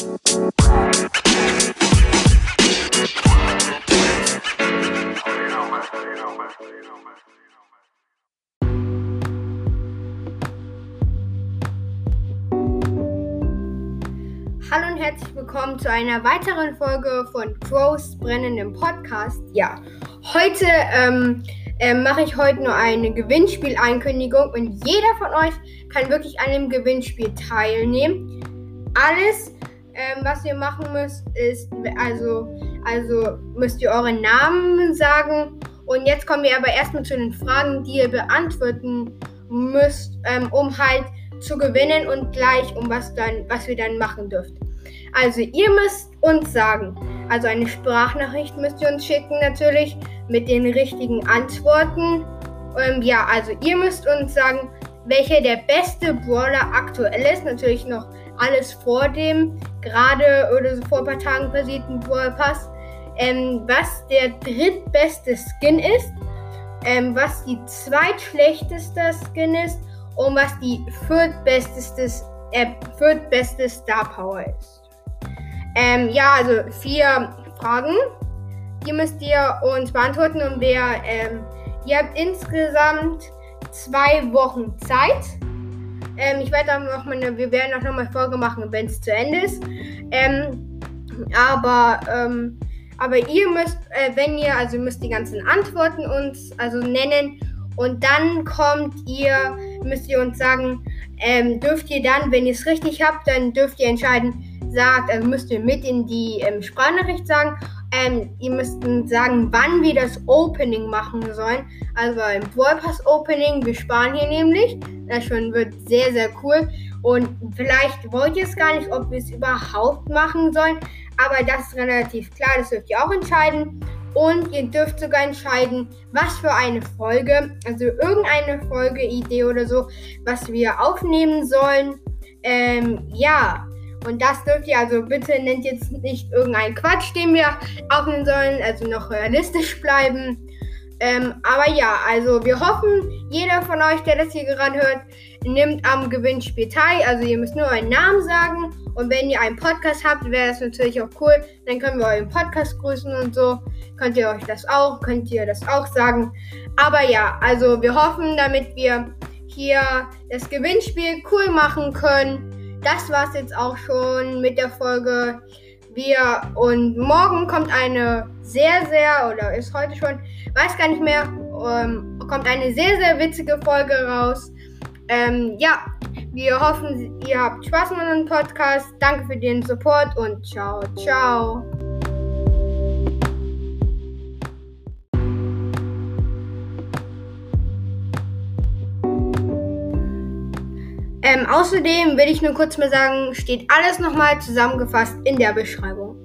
Hallo und herzlich willkommen zu einer weiteren Folge von Crows brennendem Podcast. Ja, heute ähm, äh, mache ich heute nur eine Gewinnspieleinkündigung und jeder von euch kann wirklich an dem Gewinnspiel teilnehmen. Alles, ähm, was ihr machen müsst, ist also, also müsst ihr euren Namen sagen. Und jetzt kommen wir aber erstmal zu den Fragen, die ihr beantworten müsst, ähm, um halt zu gewinnen und gleich um was dann, was wir dann machen dürft. Also ihr müsst uns sagen, also eine Sprachnachricht müsst ihr uns schicken natürlich mit den richtigen Antworten. Ähm, ja, also ihr müsst uns sagen, welcher der beste Brawler aktuell ist. Natürlich noch alles vor dem gerade oder so vor ein paar Tagen versierten Brawl Pass. Ähm, was der drittbeste Skin ist, ähm, was die zweitschlechteste Skin ist und was die äh, viertbeste Star Power ist. Ähm, ja, also vier Fragen. Die müsst ihr uns beantworten und wir, ähm, ihr habt insgesamt zwei Wochen Zeit. Ähm, ich werde auch noch mal eine, wir werden auch noch mal Folge machen, wenn es zu Ende ist. Ähm, aber, ähm, aber ihr müsst, äh, wenn ihr, also müsst die ganzen Antworten uns also nennen und dann kommt ihr, müsst ihr uns sagen, ähm, dürft ihr dann, wenn ihr es richtig habt, dann dürft ihr entscheiden, sagt, also müsst ihr mit in die ähm, Sprachnachricht sagen. Ähm, ihr müsst sagen, wann wir das Opening machen sollen. Also ein Brawl Pass Opening. Wir sparen hier nämlich. Das schon wird sehr, sehr cool. Und vielleicht wollt ihr es gar nicht, ob wir es überhaupt machen sollen. Aber das ist relativ klar. Das dürft ihr auch entscheiden. Und ihr dürft sogar entscheiden, was für eine Folge, also irgendeine Folgeidee oder so, was wir aufnehmen sollen. Ähm, ja, und das dürft ihr also bitte nennt jetzt nicht irgendeinen Quatsch, den wir aufnehmen sollen, also noch realistisch bleiben. Ähm, aber ja, also wir hoffen, jeder von euch, der das hier gerade hört, nimmt am Gewinnspiel teil. Also ihr müsst nur euren Namen sagen. Und wenn ihr einen Podcast habt, wäre das natürlich auch cool. Dann können wir euren Podcast grüßen und so. Könnt ihr euch das auch, könnt ihr das auch sagen. Aber ja, also wir hoffen, damit wir hier das Gewinnspiel cool machen können das war's jetzt auch schon mit der Folge. Wir und morgen kommt eine sehr, sehr, oder ist heute schon, weiß gar nicht mehr, ähm, kommt eine sehr, sehr witzige Folge raus. Ähm, ja, wir hoffen, ihr habt Spaß mit unserem Podcast. Danke für den Support und ciao, ciao. Ähm, außerdem will ich nur kurz mal sagen, steht alles nochmal zusammengefasst in der Beschreibung.